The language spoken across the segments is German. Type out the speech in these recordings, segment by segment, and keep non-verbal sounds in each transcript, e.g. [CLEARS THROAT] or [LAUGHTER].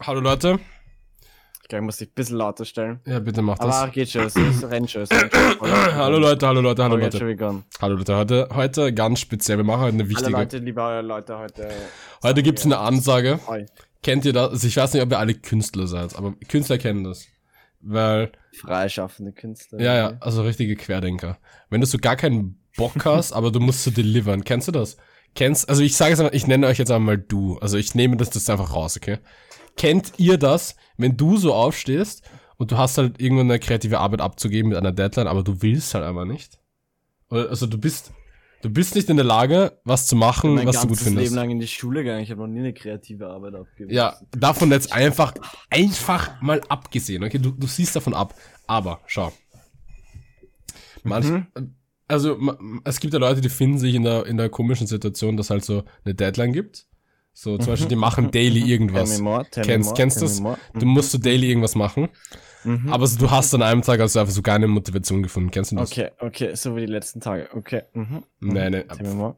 Hallo Leute. Ich glaube, ich muss dich ein bisschen lauter stellen. Ja, bitte mach das. Aber geht schon, es ist [CLEARS THROAT] rennt schon. es schon. [CLEARS THROAT] hallo Leute, hallo Leute, hallo schon Leute. begonnen. Hallo Leute, heute, heute ganz speziell. Wir machen heute eine wichtige. Leute, liebe Leute, heute. Heute gibt's eine Ansage. Hi. Kennt ihr das? Also ich weiß nicht, ob ihr alle Künstler seid, aber Künstler kennen das. Weil, Freischaffende Künstler. ja, ja, also richtige Querdenker. Wenn du so gar keinen Bock hast, [LAUGHS] aber du musst so delivern. Kennst du das? Kennst, also ich sage es, ich nenne euch jetzt einmal du. Also ich nehme das, das einfach raus, okay? Kennt ihr das, wenn du so aufstehst und du hast halt irgendwann eine kreative Arbeit abzugeben mit einer Deadline, aber du willst halt einfach nicht? Also du bist, du bist nicht in der Lage, was zu machen, mein was du gut ganzes findest. Leben lang in die Schule gegangen. Ich habe noch nie eine kreative Arbeit abgegeben. Ja, davon jetzt einfach, einfach mal abgesehen, okay? Du, du siehst davon ab. Aber, schau. Manch, Also, ma- es gibt ja Leute, die finden sich in der, in der komischen Situation, dass halt so eine Deadline gibt. So, zum Beispiel, die machen daily [LAUGHS] Tell irgendwas. me more, tell Kennst, more, kennst tell du's? more. Du musst so daily irgendwas machen. Mhm. Aber so, du hast an einem Tag also einfach so keine Motivation gefunden. Kennst du das? Okay, okay, so wie die letzten Tage. Okay. Mhm. Nee, nee. Tell me more.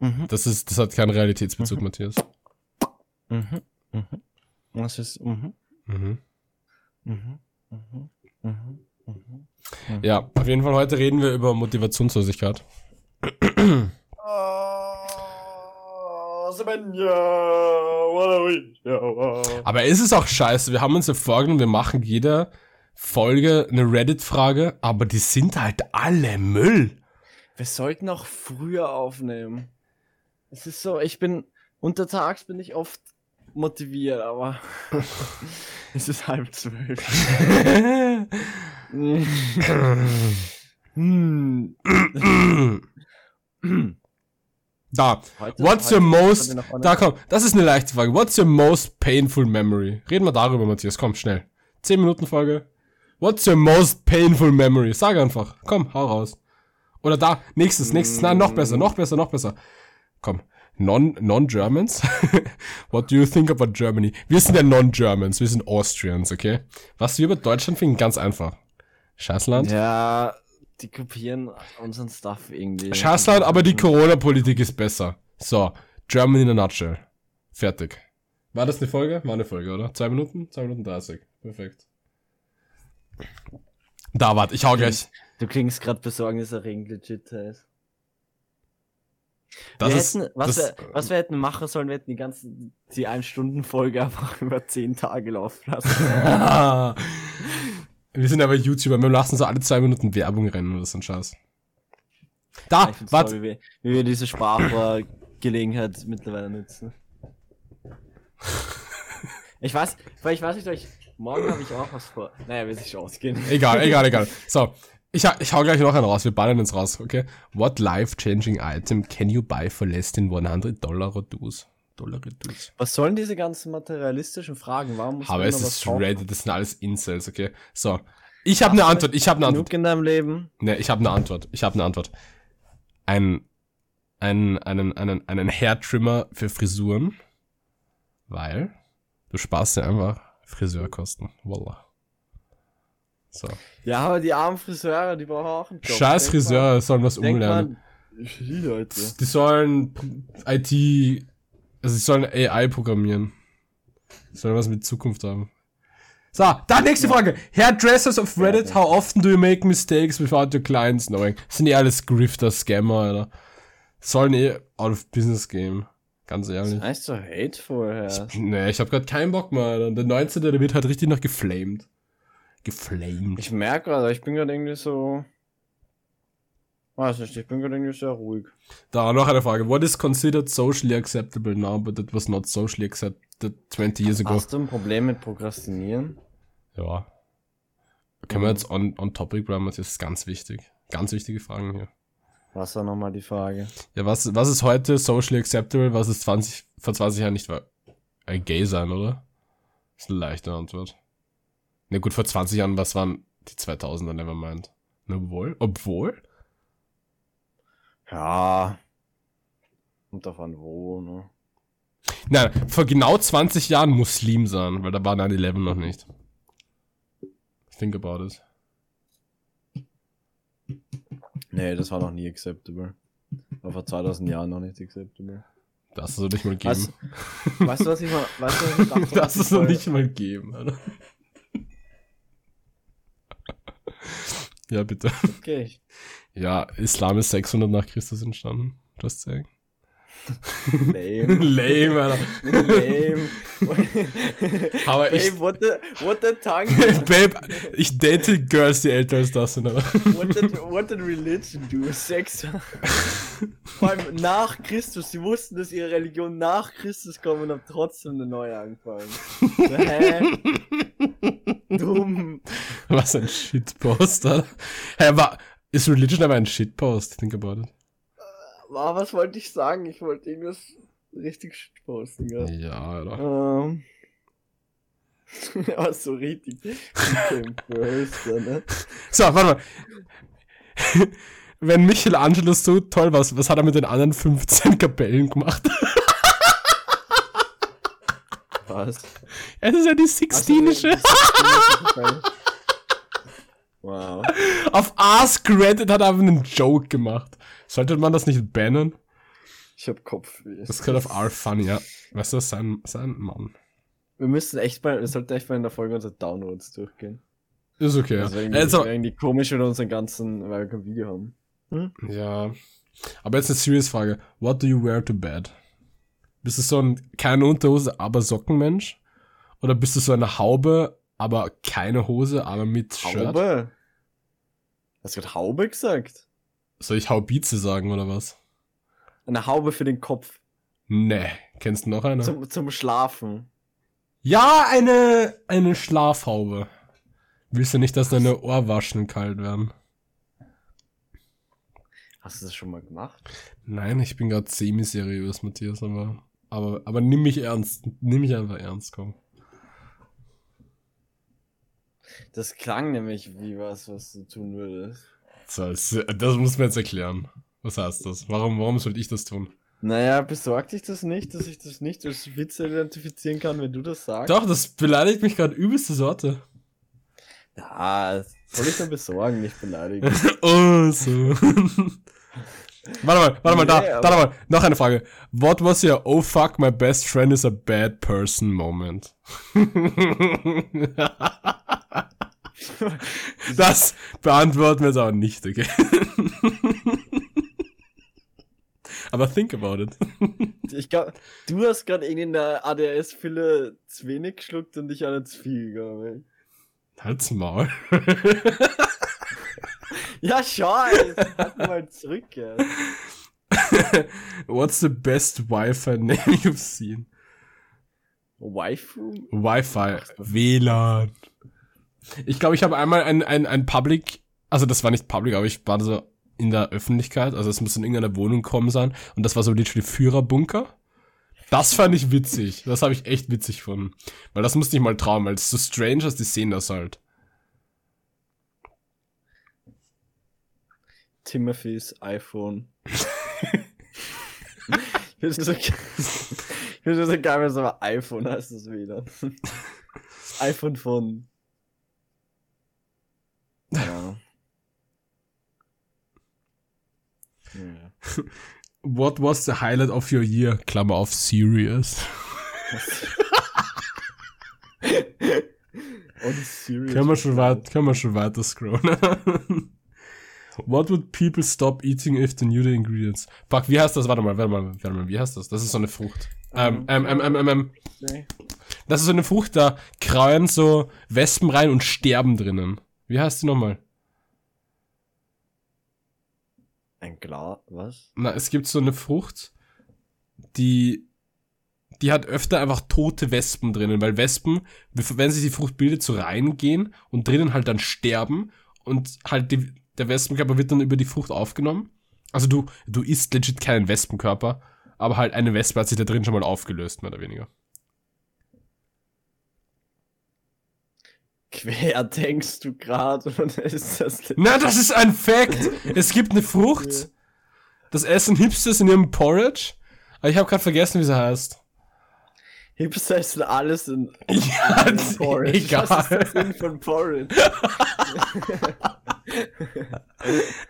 Mhm. Das ist, das hat keinen Realitätsbezug, Matthias. Mhm. Mhm. Was ist. Mhm. Mhm. Mhm. Mhm. Mhm. Mhm. Ja, auf jeden Fall heute reden wir über Motivationslosigkeit. Aber es ist auch scheiße. Wir haben uns ja vorgenommen, wir machen jede Folge eine Reddit-Frage, aber die sind halt alle Müll. Wir sollten auch früher aufnehmen. Es ist so, ich bin untertags bin ich oft motiviert, aber [LAUGHS] es ist halb zwölf. [LAUGHS] Hm. [CLEARS THROAT] [CLEARS THROAT] [CLEARS THROAT] da. Heute- What's heute your most. Da komm, das ist eine leichte Frage. What's your most painful memory? Reden wir darüber, Matthias. Komm, schnell. 10 Minuten Folge. What's your most painful memory? Sag einfach. Komm, hau raus. Oder da, nächstes, nächstes. Nein, noch besser, noch besser, noch besser. Komm. Non, Non-Germans? [LAUGHS] What do you think about Germany? Wir sind ja Non-Germans, wir sind Austrians, okay? Was wir über Deutschland finden, ganz einfach. Scheißland. Ja, die kopieren unseren Stuff irgendwie. Scheißland, aber die Corona-Politik ist besser. So, Germany in a nutshell. Fertig. War das eine Folge? War eine Folge, oder? Zwei Minuten? Zwei Minuten dreißig. Perfekt. Da, warte, ich hau gleich. Du klingst gerade besorgniserregend legit heiß. Das wir ist, hätten, was, das, wir, was wir hätten machen sollen, wir hätten die ganze, die 1-Stunden-Folge einfach [LAUGHS] über 10 Tage laufen lassen. [LAUGHS] [LAUGHS] wir sind aber YouTuber, wir lassen so alle zwei Minuten Werbung rennen oder so ein Scheiß. Da, find's warte. toll, wie wir, wie wir diese Sprachrohrgelegenheit [LAUGHS] mittlerweile nutzen. [LAUGHS] Ich weiß, weil ich weiß nicht, ich, morgen habe ich auch was vor. Naja, will sich schon ausgehen. Egal, [LAUGHS] egal, egal. So, ich, ich hau gleich noch einen raus. Wir ballern uns raus, okay? What life-changing item can you buy for less than 100 Dollar reduce? Dollar reduce. Was sollen diese ganzen materialistischen Fragen? Warum muss Aber man es ist kaufen? Reddit, das sind alles Incels, okay? So. Ich habe eine Antwort, ich habe eine Antwort. Genug in deinem Leben? Ne, ich habe eine Antwort. Ich habe eine Antwort. Ein, ein, einen, einen, einen Hairtrimmer für Frisuren, weil du sparst ja einfach Friseurkosten. Voila. So. Ja, aber die armen Friseure, die brauchen auch einen Job. Scheiß Friseure sollen was umlernen. mal, Die Leute. Die sollen IT, also sie sollen AI programmieren. Die sollen was mit Zukunft haben. So, dann nächste Frage. Hairdressers of Reddit, how often do you make mistakes without your clients knowing? Das sind eh alles Grifter, Scammer, Alter. Sollen eh out of business gehen. Ganz ehrlich. Heißt so hateful, ja. Nee, ich hab grad keinen Bock mehr, Alter. Der 19. der wird halt richtig noch geflamed. Geflamed. Ich merke gerade, ich bin gerade irgendwie so. Weiß nicht, ich bin gerade irgendwie sehr ruhig. Da, noch eine Frage. What is considered socially acceptable now, but it was not socially accepted 20 years ago? Hast du ein Problem mit Prokrastinieren? Ja. Können wir jetzt on, on topic bleiben? Das ist ganz wichtig. Ganz wichtige Fragen hier. Was war nochmal die Frage? Ja, was, was ist heute socially acceptable, was ist 20, vor 20 Jahren nicht war? Ein Gay sein, oder? Das ist eine leichte Antwort. Na gut, vor 20 Jahren, was waren die 2000er, nevermind. Obwohl? Obwohl? Ja. Und davon wo, ne? Nein, vor genau 20 Jahren Muslim sein, weil da war 9-11 noch nicht. Think about it. Nee, das war noch nie acceptable. War vor 2000 Jahren noch nicht acceptable. Das soll nicht mal geben. Weißt, weißt du, was ich mal, weißt du, was ich [LAUGHS] dachte, das ich mal- nicht mal geben, Alter. Ja, bitte. Okay. Ja, Islam ist 600 nach Christus entstanden. Das sagen. [LAUGHS] Lame. Lame, Alter. [LAUGHS] Lame. Aber ich, Babe, what the, what the tongue? [LAUGHS] Babe, ich date Girls, die älter als das sind, Alter. What did, what did religion do? Sex. Vor allem nach Christus. Sie wussten, dass ihre Religion nach Christus kommt und haben trotzdem eine neue angefangen. Hä? Dumm. Was ein Shitpost, Alter. Hä, aber ist Religion aber ein Shitpost? Think about it. Ah, was wollte ich sagen? Ich wollte irgendwas richtig shit posten, ja. Ja, Alter. Ähm. [LAUGHS] Aber so richtig. Böse, ne? So, warte mal. Wenn Michelangelo so toll war, was hat er mit den anderen 15 Kapellen gemacht? Was? Es ist ja die Sixtinische. Wow. Auf Ask Reddit hat er einfach einen Joke gemacht. Sollte man das nicht bannen? Ich hab Kopfweh. Das gehört auf R Funny, ja. Weißt du, sein, sein Mann. Wir müssen echt mal, wir sollten echt mal in der Folge unsere Downloads durchgehen. Ist okay, Das wäre ja. irgendwie, Also, das irgendwie komisch, wenn wir unseren ganzen, kein Video haben. ja. Aber jetzt eine serious Frage. What do you wear to bed? Bist du so ein keine Unterhose, aber Sockenmensch? Oder bist du so eine Haube, aber keine Hose, aber mit Shirt? Haube? Hast du gerade Haube gesagt? Soll ich Haubize sagen oder was? Eine Haube für den Kopf. Nee. Kennst du noch eine? Zum, zum Schlafen. ja, eine, eine Schlafhaube. Willst du nicht, dass deine Ohrwaschen kalt werden? Hast du das schon mal gemacht? Nein, ich bin gerade semi-seriös, Matthias, aber, aber, aber nimm mich ernst. Nimm mich einfach ernst, komm. Das klang nämlich wie was, was du tun würdest. Das, das muss mir jetzt erklären. Was heißt das? Warum, warum sollte ich das tun? Naja, besorgt dich das nicht, dass ich das nicht als Witz identifizieren kann, wenn du das sagst? Doch, das beleidigt mich gerade übelste Sorte. Ja, soll ich dann besorgen, nicht beleidigen. [LAUGHS] oh, so. warte mal, warte mal, da, da, aber- mal. Noch eine Frage. What was your oh fuck, my best friend is a bad person moment? [LAUGHS] [LAUGHS] das beantworten wir jetzt aber nicht, okay? [LAUGHS] aber think about it. [LAUGHS] Ich glaube, du hast gerade irgendwie in der ADS-Fülle zu wenig geschluckt und ich hatte zu viel, glaube ich. Halt's Maul. Ja, jetzt halt mal zurück, ja. What's the best Wi-Fi name you've seen? Waifu? Wi-Fi, WLAN. Ich glaube, ich habe einmal ein, ein, ein Public, also das war nicht Public, aber ich war so in der Öffentlichkeit, also es muss in irgendeiner Wohnung kommen sein und das war so literally Führerbunker. Das fand ich witzig. Das habe ich echt witzig gefunden. Weil das musste ich mal trauen, weil es so strange ist, die sehen das halt. Timothy's iPhone. [LAUGHS] ich finde so, so geil, wenn es aber iPhone heißt das wieder. [LAUGHS] iPhone von. Ja. ja. What was the highlight of your year? Klammer auf serious. [LAUGHS] Können wir schon weit, können wir schon weiter scrollen. [LAUGHS] What would people stop eating if they knew the ingredients? Fuck, wie heißt das? Warte mal, warte mal, warte mal, wie heißt das? Das ist so eine Frucht. Ähm, ähm, ähm, ähm, ähm, ähm. Nee. Das ist so eine Frucht, da kreuen so Wespen rein und sterben drinnen. Wie heißt die nochmal? Ein Glas, was? Na, es gibt so eine Frucht, die, die hat öfter einfach tote Wespen drinnen, weil Wespen, wenn sich die Frucht bildet, so reingehen und drinnen halt dann sterben und halt die, der Wespenkörper wird dann über die Frucht aufgenommen. Also du, du isst legit keinen Wespenkörper, aber halt eine Wespe hat sich da drin schon mal aufgelöst, mehr oder weniger. Quer [LAUGHS] denkst du gerade Na, das ist ein Fact. Es gibt eine Frucht. Das essen Hipsters in ihrem Porridge. Aber ich habe gerade vergessen, wie sie heißt. Hipster essen alles in, [LAUGHS] Ja, in Porridge. Was ist der egal. Sinn von Porridge? [LAUGHS]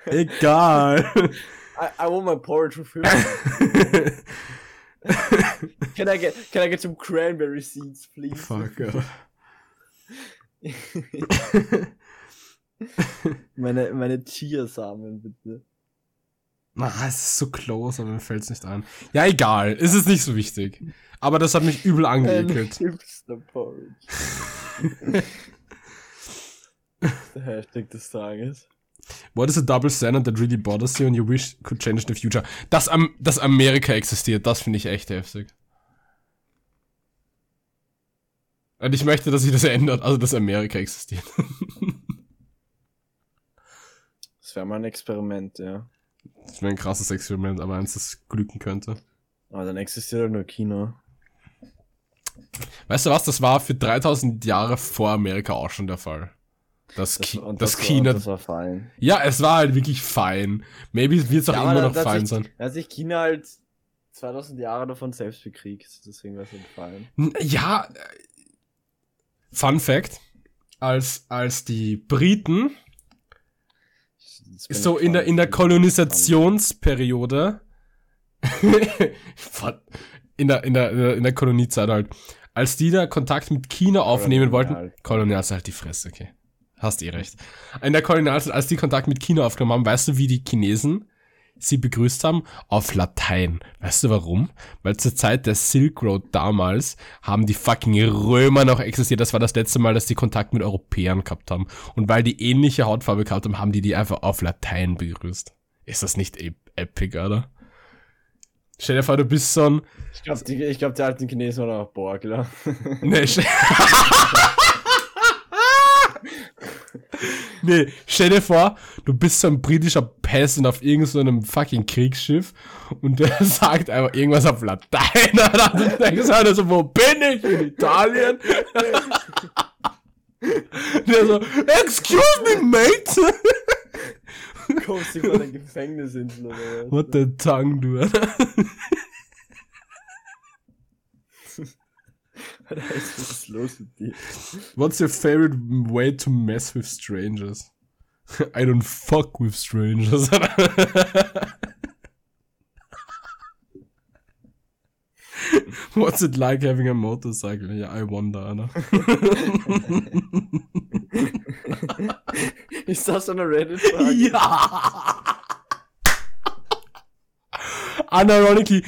Egal. I, I want my porridge with Hipster. can, I get, can I get some cranberry seeds, please? Fuck. [LAUGHS] meine, meine Chiasamen, bitte. Ah, es ist so close, aber mir fällt's nicht ein. Ja, egal. Es ist nicht so wichtig. Aber das hat mich übel Ein angeekelt. [LAUGHS] Der Hashtag des Tages. What is a double standard that really bothers you and you wish could change in the future? Dass, Am dass Amerika existiert, das finde ich echt heftig. Und ich möchte, dass sich das ändert, also dass Amerika existiert. Das wäre mal ein Experiment, ja. Das wäre ein krasses Experiment, aber eins, das glücken könnte. Aber dann existiert halt nur China. Weißt du was, das war für 3000 Jahre vor Amerika auch schon der Fall. Das, Das, Ki und das, war- China. Das war fein. ja, es war halt wirklich fein. Maybe wird es auch Ja, immer noch fein sich- sein. Da hat sich China halt 2000 Jahre davon selbst bekriegt. Deswegen war es halt fein. Ja, Fun Fact, als, als die Briten so in der, in der. Kolonisationsperiode, [LAUGHS] in der, in der, in der, Koloniezeit halt, als die da Kontakt mit China aufnehmen wollten, Kolonial. Kolonialzeit halt die Fresse, okay. Hast eh recht. In der Kolonialzeit, als die Kontakt mit China aufgenommen haben, weißt du, wie die Chinesen sie begrüßt haben? Auf Latein. Weißt du warum? Weil zur Zeit der Silk Road damals haben die fucking Römer noch existiert. Das war das letzte Mal, dass die Kontakt mit Europäern gehabt haben. Und weil die ähnliche Hautfarbe gehabt haben, haben die die einfach auf Latein begrüßt. Ist das nicht ep epic, oder? Stell dir vor, du bist so ein... Ich glaube, die, ich glaub, die alten Chinesen waren auch Borgler. Nee, [LAUGHS] [LAUGHS] stell, nee, stell dir vor, du bist so ein britischer Peasant auf irgendeinem so fucking Kriegsschiff und der [LAUGHS] sagt einfach irgendwas auf Latein. Alter. Und du denkst halt so, wo bin ich? In Italien? [LAUGHS] der so, excuse me, mate. Kommst du von Gefängnisinsel oder was? What the tongue, du. Alter. Alter, [LAUGHS] was ist los mit dir? What's your favorite way to mess with strangers? I don't fuck with strangers. [LAUGHS] What's it like having a motorcycle? Yeah, I wonder, Anna. [LAUGHS] Ist das eine Reddit-Frage? ja! Unironically,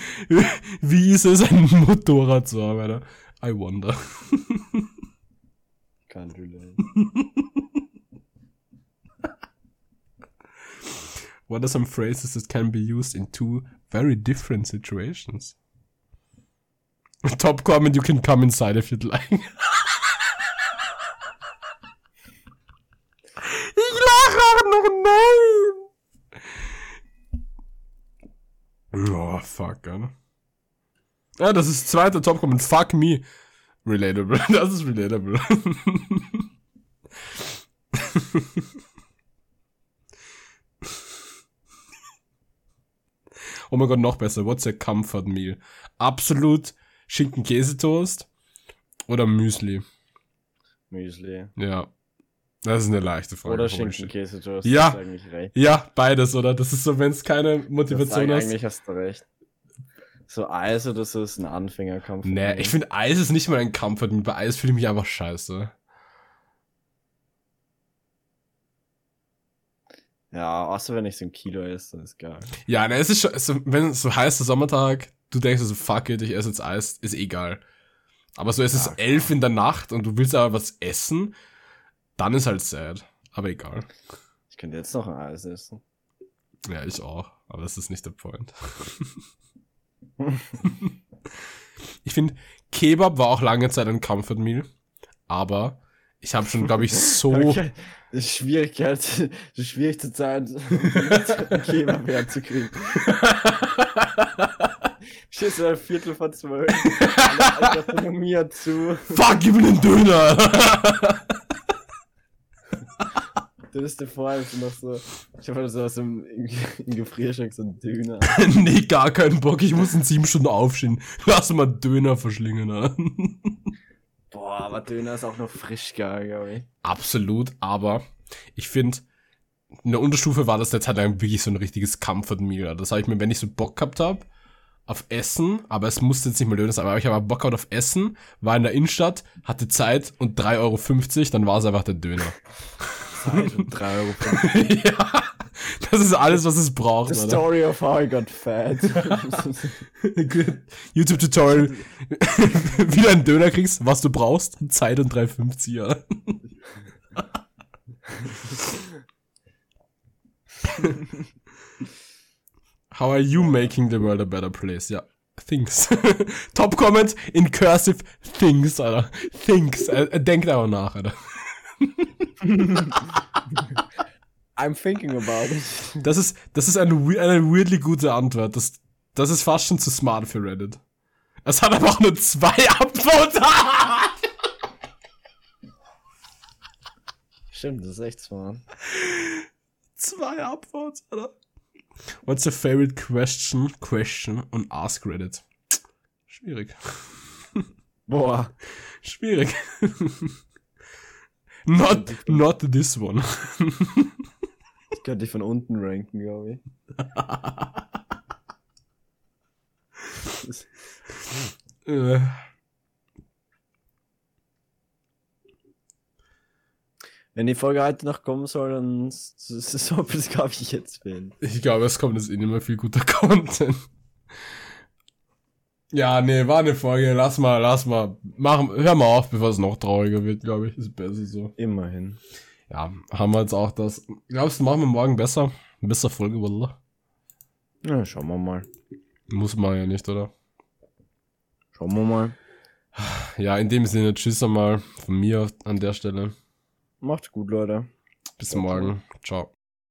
wie ist es, ein Motorrad zu haben, Alter? I wonder. Can't relate. [LAUGHS] What are some phrases that can be used in two very different situations? [LAUGHS] Top comment, you can come inside if you'd like. [LAUGHS] ich lache auch noch, nein! Oh, fuck, Alter. Ja, das ist zweiter Top comment. Fuck me. Relatable. [LAUGHS] Das ist relatable. [LAUGHS] Oh mein Gott, noch besser. What's a comfort meal? Absolut Schinken-Käsetoast oder Müsli? Müsli. Ja. Das ist eine leichte Frage. Oder. Ja. Hast du eigentlich recht. Ja, beides, oder? Das ist so, wenn es keine Das Motivation sagen, hast. eigentlich hast du recht. So Eis oder so ist ein Anfängerkampf. Nee, ich finde Eis ist nicht mal ein Comfort Meal. Bei Eis fühle ich mich einfach scheiße. Ja, außer wenn ich so ein Kilo esse, dann ist geil. Ja, ne, es ist schon, so, wenn es so heißer Sommertag, du denkst so, fuck it, ich esse jetzt Eis, ist egal. Aber so, es ist Ja, elf in der Nacht und du willst aber was essen, dann ist halt sad. Aber egal. Ich könnte jetzt noch ein Eis essen. Ja, ich auch. Aber das ist nicht der Point. [LAUGHS] [LAUGHS] ich finde, Kebab war auch lange Zeit ein Comfort Meal. Aber ich habe schon, glaube ich, so. [LAUGHS] Okay. Ist schwierig, zur Zeit, einen Kebab herzukriegen. [LAUGHS] Du ein Viertel von zwölf. Gastronomie zu. Fuck, gib mir den Döner! Du bist dir vor, du noch so. Ich habe halt so aus dem [LAUGHS] Gefrierschrank so einen Döner. [LAUGHS] nee, gar keinen Bock. Ich muss in sieben Stunden aufstehen. [LAUGHS] Lass mal Döner verschlingen. Alter. Boah, aber Döner ist auch noch frisch geil, glaube ich. Absolut, aber ich finde, in der Unterstufe war das eine Zeit lang wirklich so ein richtiges Comfort Meal. Das habe ich mir, wenn ich so Bock gehabt habe, auf Essen, aber es musste jetzt nicht mal Döner sein, aber ich habe Bock gehabt auf Essen, war in der Innenstadt, hatte Zeit und 3,50 Euro, dann war es einfach der Döner. Zeit und 3 Euro. [LAUGHS] ja, das ist alles, was es braucht. The Alter. story of how I got fat. [LAUGHS] YouTube-Tutorial, [LAUGHS] wie du einen Döner kriegst, was du brauchst, Zeit und 3,50, ja. How are you making the world a better place? Ja, things. Top Comment in cursive things, Alter. Things. Er, er denkt aber nach, Alter. I'm thinking about it. Das ist, das ist eine, we- eine weirdly gute Antwort. Das, das ist fast schon zu smart für Reddit. Es hat aber auch nur zwei [LAUGHS] Upvotes. Stimmt, das ist echt smart. zwei Upvotes, Alter. What's your favorite question, question und ask Reddit? Schwierig. Boah. Schwierig. Not, not this one. Ich könnte dich von unten ranken, glaube ich. Äh, Wenn die Folge heute noch kommen soll, dann s- s- so das glaube ich jetzt wählen. ich glaube, es kommt jetzt eh nicht mehr viel guter Content. Ja, nee, war eine Folge. Lass mal, lass mal. Machen, hör mal auf, bevor es noch trauriger wird, glaube ich. Ist besser so. Immerhin. Ja, haben wir jetzt auch das. Glaubst du, machen wir morgen besser? Besser Folge, Wallah. Ja, schauen wir mal. Muss man ja nicht, oder? Schauen wir mal. Ja, in dem Sinne, tschüss einmal von mir an der Stelle. Macht's gut, Leute. Bis morgen. Ciao.